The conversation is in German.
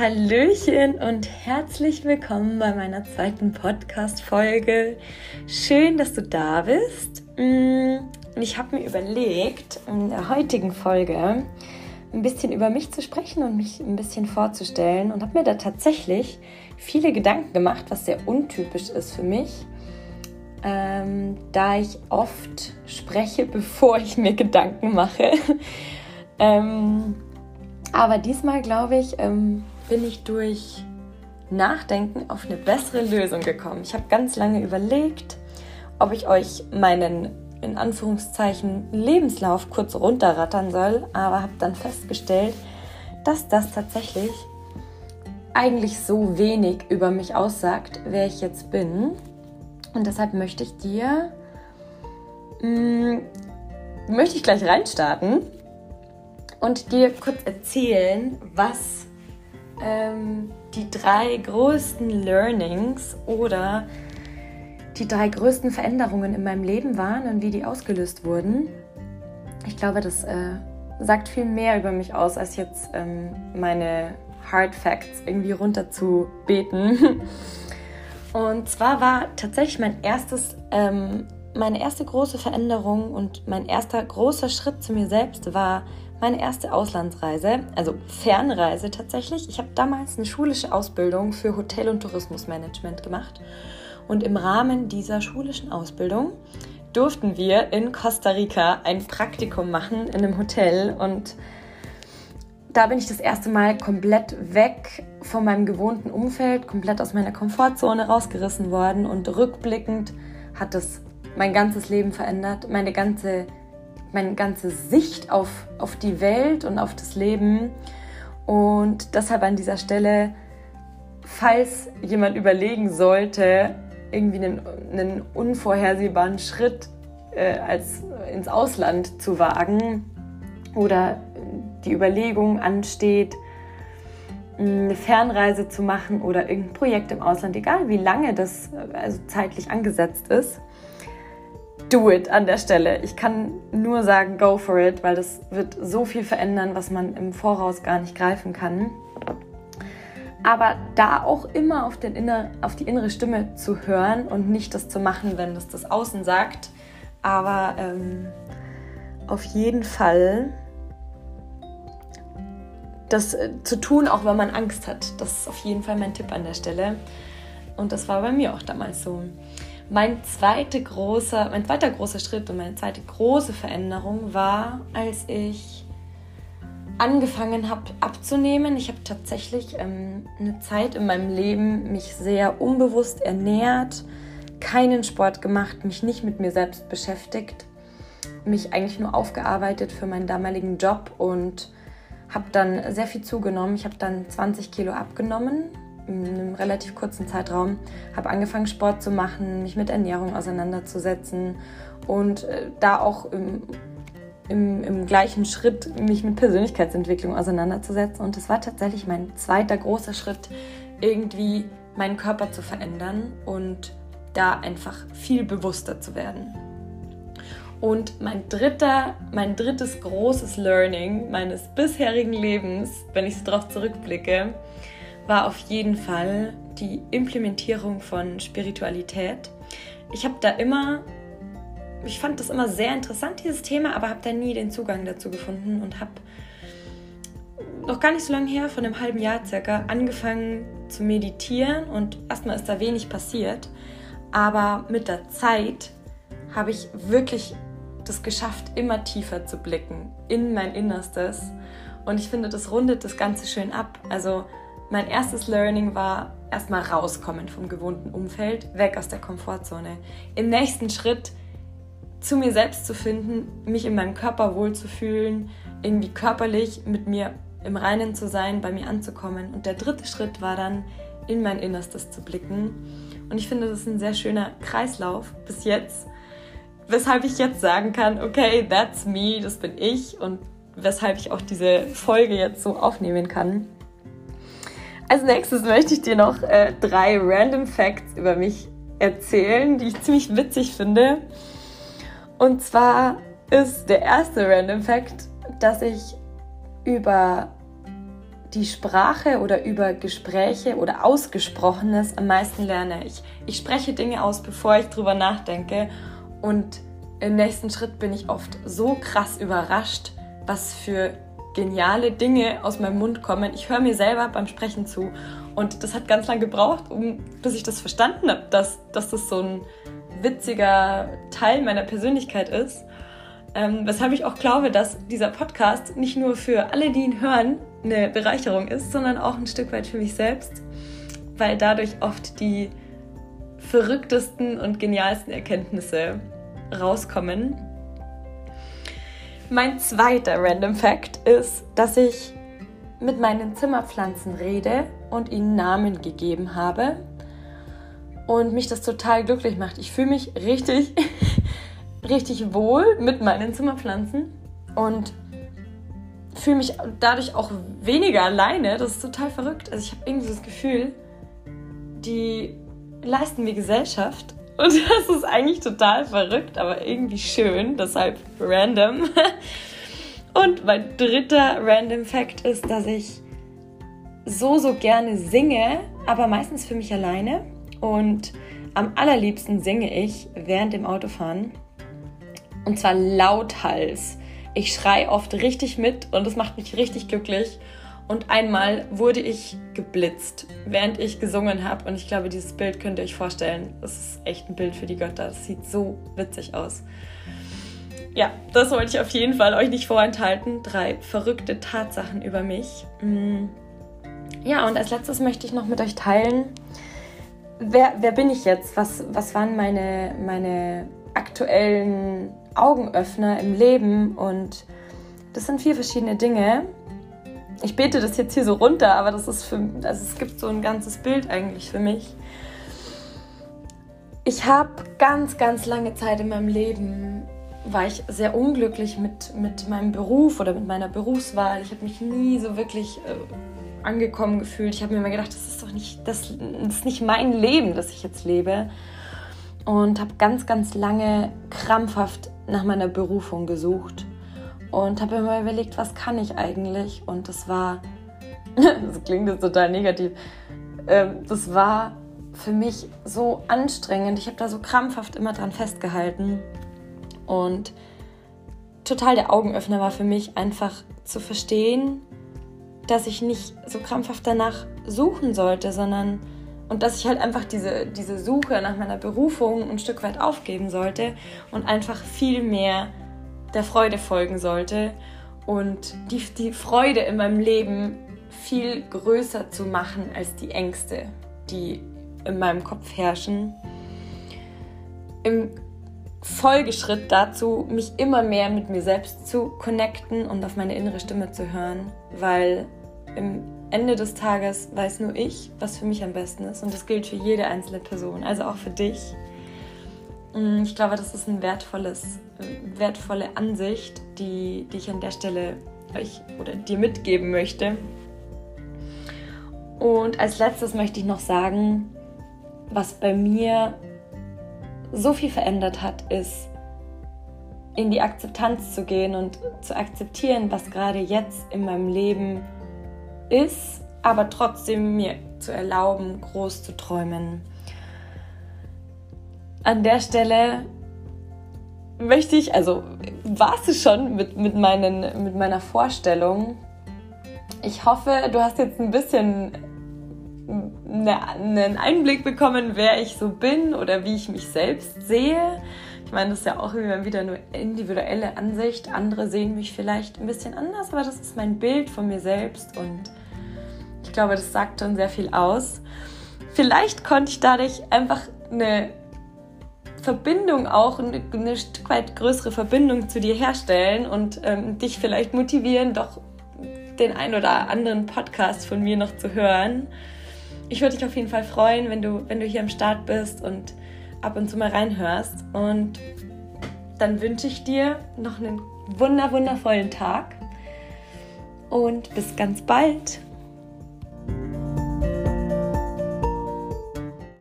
Hallöchen und herzlich willkommen bei meiner zweiten Podcast-Folge. Schön, dass du da bist. Mm, ich habe mir überlegt, in der heutigen Folge ein bisschen über mich zu sprechen und mich ein bisschen vorzustellen und habe mir da tatsächlich viele Gedanken gemacht, was sehr untypisch ist für mich, ähm, da ich oft spreche, bevor ich mir Gedanken mache. ähm, aber diesmal glaube ich, ähm, bin ich durch Nachdenken auf eine bessere Lösung gekommen. Ich habe ganz lange überlegt, ob ich euch meinen in Anführungszeichen Lebenslauf kurz runterrattern soll, aber habe dann festgestellt, dass das tatsächlich eigentlich so wenig über mich aussagt, wer ich jetzt bin. Und deshalb möchte ich dir, mh, mm, möchte ich gleich reinstarten und dir kurz erzählen, was ähm, die drei größten Learnings oder die drei größten Veränderungen in meinem Leben waren und wie die ausgelöst wurden. Ich glaube, das äh, sagt viel mehr über mich aus, als jetzt ähm, meine Hard Facts irgendwie runter zu beten. Und zwar war tatsächlich mein erstes, ähm, meine erste große Veränderung und mein erster großer Schritt zu mir selbst war meine erste Auslandsreise, also Fernreise tatsächlich. Ich habe damals eine schulische Ausbildung für Hotel- und Tourismusmanagement gemacht. Und im Rahmen dieser schulischen Ausbildung durften wir in Costa Rica ein Praktikum machen in einem Hotel. Und da bin ich das erste Mal komplett weg von meinem gewohnten Umfeld, komplett aus meiner Komfortzone rausgerissen worden. Und rückblickend hat es mein ganzes Leben verändert, meine ganze meine ganze Sicht auf, auf die Welt und auf das Leben. Und deshalb an dieser Stelle, falls jemand überlegen sollte, irgendwie einen, einen unvorhersehbaren Schritt äh, als ins Ausland zu wagen oder die Überlegung ansteht, eine Fernreise zu machen oder irgendein Projekt im Ausland, egal wie lange das äh, also zeitlich angesetzt ist, do it an der Stelle. Ich kann nur sagen, go for it, weil das wird so viel verändern, was man im Voraus gar nicht greifen kann. Aber da auch immer auf, den inner, auf die innere Stimme zu hören und nicht das zu machen, wenn das das Außen sagt. Aber ähm, auf jeden Fall das äh, zu tun, auch wenn man Angst hat. Das ist auf jeden Fall mein Tipp an der Stelle. Und das war bei mir auch damals so mein, zweite großer, mein zweiter großer Schritt und meine zweite große Veränderung war, als ich angefangen habe abzunehmen. Ich habe tatsächlich ähm, eine Zeit in meinem Leben mich sehr unbewusst ernährt, keinen Sport gemacht, mich nicht mit mir selbst beschäftigt, mich eigentlich nur aufgearbeitet für meinen damaligen Job und habe dann sehr viel zugenommen. Ich habe dann 20 Kilo abgenommen in einem relativ kurzen Zeitraum, habe angefangen Sport zu machen, mich mit Ernährung auseinanderzusetzen und äh, da auch im, im, im, gleichen Schritt mich mit Persönlichkeitsentwicklung auseinanderzusetzen. Und es war tatsächlich mein zweiter großer Schritt, irgendwie meinen Körper zu verändern und da einfach viel bewusster zu werden. Und mein dritter, mein drittes großes Learning meines bisherigen Lebens, wenn ich so darauf zurückblicke, war auf jeden Fall die Implementierung von Spiritualität. Ich habe da immer, ich fand das immer sehr interessant, dieses Thema, aber habe da nie den Zugang dazu gefunden und habe noch gar nicht so lange her, von einem halben Jahr circa, angefangen zu meditieren und erstmal ist da wenig passiert, aber mit der Zeit habe ich wirklich das geschafft, immer tiefer zu blicken in mein Innerstes und ich finde, das rundet das Ganze schön ab. Also mein erstes Learning war erstmal rauskommen vom gewohnten Umfeld, weg aus der Komfortzone. Im nächsten Schritt zu mir selbst zu finden, mich in meinem Körper wohlzufühlen, irgendwie körperlich mit mir im Reinen zu sein, bei mir anzukommen. Und der dritte Schritt war dann, in mein Innerstes zu blicken. Und ich finde, das ist ein sehr schöner Kreislauf bis jetzt, weshalb ich jetzt sagen kann, okay, that's me, das bin ich und weshalb ich auch diese Folge jetzt so aufnehmen kann. Als nächstes möchte ich dir noch äh, drei random Facts über mich erzählen, die ich ziemlich witzig finde. Und zwar ist der erste random Fact, dass ich über die Sprache oder über Gespräche oder Ausgesprochenes am meisten lerne. Ich, ich spreche Dinge aus, bevor ich drüber nachdenke. Und im nächsten Schritt bin ich oft so krass überrascht, was für geniale Dinge aus meinem Mund kommen. Ich höre mir selber beim Sprechen zu. Und das hat ganz lange gebraucht, um, bis ich das verstanden habe, dass, dass das so ein witziger Teil meiner Persönlichkeit ist. Ähm, weshalb ich auch glaube, dass dieser Podcast nicht nur für alle, die ihn hören, eine Bereicherung ist, sondern auch ein Stück weit für mich selbst, weil dadurch oft die verrücktesten und genialsten Erkenntnisse rauskommen. Mein zweiter Random Fact ist, dass ich mit meinen Zimmerpflanzen rede und ihnen Namen gegeben habe und mich das total glücklich macht. Ich fühle mich richtig richtig wohl mit meinen Zimmerpflanzen und fühle mich dadurch auch weniger alleine. Das ist total verrückt. Also ich habe irgendwie das Gefühl, die leisten mir Gesellschaft. Und das ist eigentlich total verrückt, aber irgendwie schön. Deshalb random. Und mein dritter random Fact ist, dass ich so, so gerne singe, aber meistens für mich alleine. Und am allerliebsten singe ich während dem Autofahren. Und zwar lauthals. Ich schrei oft richtig mit und das macht mich richtig glücklich. Und einmal wurde ich geblitzt, während ich gesungen habe. Und ich glaube, dieses Bild könnt ihr euch vorstellen. Das ist echt ein Bild für die Götter. Das sieht so witzig aus. Ja, das wollte ich auf jeden Fall euch nicht vorenthalten. Drei verrückte Tatsachen über mich. Mm. Ja, und als letztes möchte ich noch mit euch teilen, wer, wer bin ich jetzt? Was, was waren meine, meine aktuellen Augenöffner im Leben und das sind vier verschiedene Dinge. Ich bete das jetzt hier so runter, aber das ist für, also es gibt so ein ganzes Bild eigentlich für mich. Ich habe ganz, ganz lange Zeit in meinem Leben war ich sehr unglücklich mit, mit meinem Beruf oder mit meiner Berufswahl. Ich habe mich nie so wirklich äh, angekommen gefühlt. Ich habe mir immer gedacht, das ist doch nicht, das, das ist nicht mein Leben, das ich jetzt lebe und habe ganz, ganz lange krampfhaft nach meiner Berufung gesucht und habe immer überlegt, was kann ich eigentlich? Und das war, das klingt jetzt total negativ, ähm, das war für mich so anstrengend. Ich habe da so krampfhaft immer dran festgehalten und total der Augenöffner war für mich einfach zu verstehen, dass ich nicht so krampfhaft danach suchen sollte, sondern und dass ich halt einfach diese, diese Suche nach meiner Berufung ein Stück weit aufgeben sollte und einfach viel mehr der Freude folgen sollte und die, die Freude in meinem Leben viel größer zu machen als die Ängste, die in meinem Kopf herrschen. Im Folgeschritt dazu, mich immer mehr mit mir selbst zu connecten und auf meine innere Stimme zu hören, weil im Ende des Tages weiß nur ich, was für mich am besten ist. Und das gilt für jede einzelne Person, also auch für dich. Mm, ich glaube, das ist eine wertvolles, wertvolle Ansicht, die, die ich an der Stelle euch oder dir mitgeben möchte. Und als letztes möchte ich noch sagen, was bei mir so viel verändert hat, ist in die Akzeptanz zu gehen und zu akzeptieren, was gerade jetzt in meinem Leben ist, aber trotzdem mir zu erlauben, groß zu träumen. An der Stelle möchte ich, also war es schon mit, mit, meinen, mit meiner Vorstellung. Ich hoffe, du hast jetzt ein bisschen eine, einen Einblick bekommen, wer ich so bin oder wie ich mich selbst sehe. Ich meine, das ist ja auch immer wieder eine individuelle Ansicht. Andere sehen mich vielleicht ein bisschen anders, aber das ist mein Bild von mir selbst und ich glaube, das sagt schon sehr viel aus. Vielleicht konnte ich dadurch einfach eine Verbindung auch, eine, eine Stück weit größere Verbindung zu dir herstellen und ähm, dich vielleicht motivieren, doch den ein oder anderen Podcast von mir noch zu hören. Ich würde dich auf jeden Fall freuen, wenn du, wenn du hier am Start bist und ab und zu mal reinhörst. Und dann wünsche ich dir noch einen wunder, wundervollen Tag und bis ganz bald.